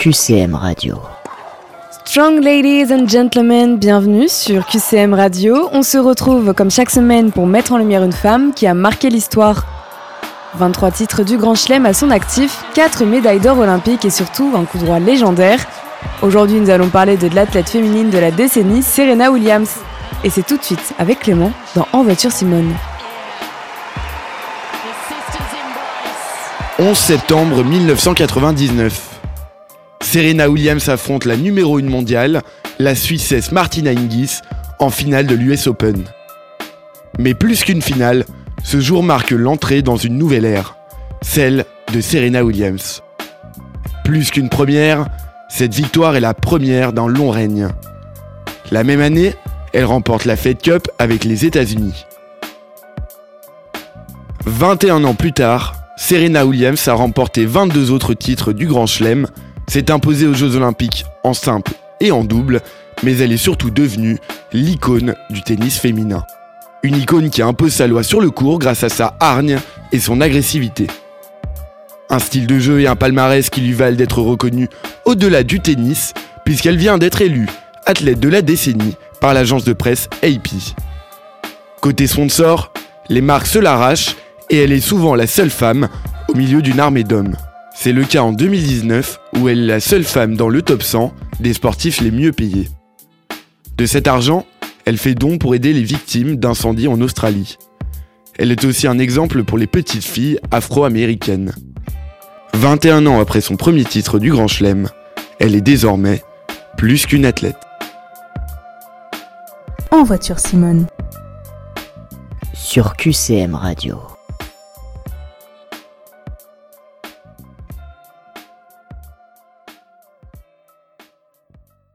QCM Radio. Strong ladies and gentlemen, bienvenue sur QCM Radio. On se retrouve comme chaque semaine pour mettre en lumière une femme qui a marqué l'histoire. 23 titres du Grand Chelem à son actif, 4 médailles d'or olympiques et surtout un coup droit légendaire. Aujourd'hui, nous allons parler de l'athlète féminine de la décennie, Serena Williams. Et c'est tout de suite avec Clément dans En voiture Simone. 11 septembre 1999. Serena Williams affronte la numéro 1 mondiale, la Suissesse Martina Hingis, en finale de l'US Open. Mais plus qu'une finale, ce jour marque l'entrée dans une nouvelle ère, celle de Serena Williams. Plus qu'une première, cette victoire est la première d'un long règne. La même année, elle remporte la Fed Cup avec les États-Unis. 21 ans plus tard, Serena Williams a remporté 22 autres titres du Grand Chelem, s'est imposée aux Jeux Olympiques en simple et en double, mais elle est surtout devenue l'icône du tennis féminin. Une icône qui impose sa loi sur le court grâce à sa hargne et son agressivité. Un style de jeu et un palmarès qui lui valent d'être reconnue au-delà du tennis, puisqu'elle vient d'être élue athlète de la décennie par l'agence de presse AP. Côté sponsor, les marques se l'arrachent et elle est souvent la seule femme au milieu d'une armée d'hommes. C'est le cas en 2019 où elle est la seule femme dans le top 100 des sportifs les mieux payés. De cet argent, elle fait don pour aider les victimes d'incendies en Australie. Elle est aussi un exemple pour les petites filles afro-américaines. 21 ans après son premier titre du Grand Chelem, elle est désormais plus qu'une athlète. En voiture Simone. Sur QCM Radio.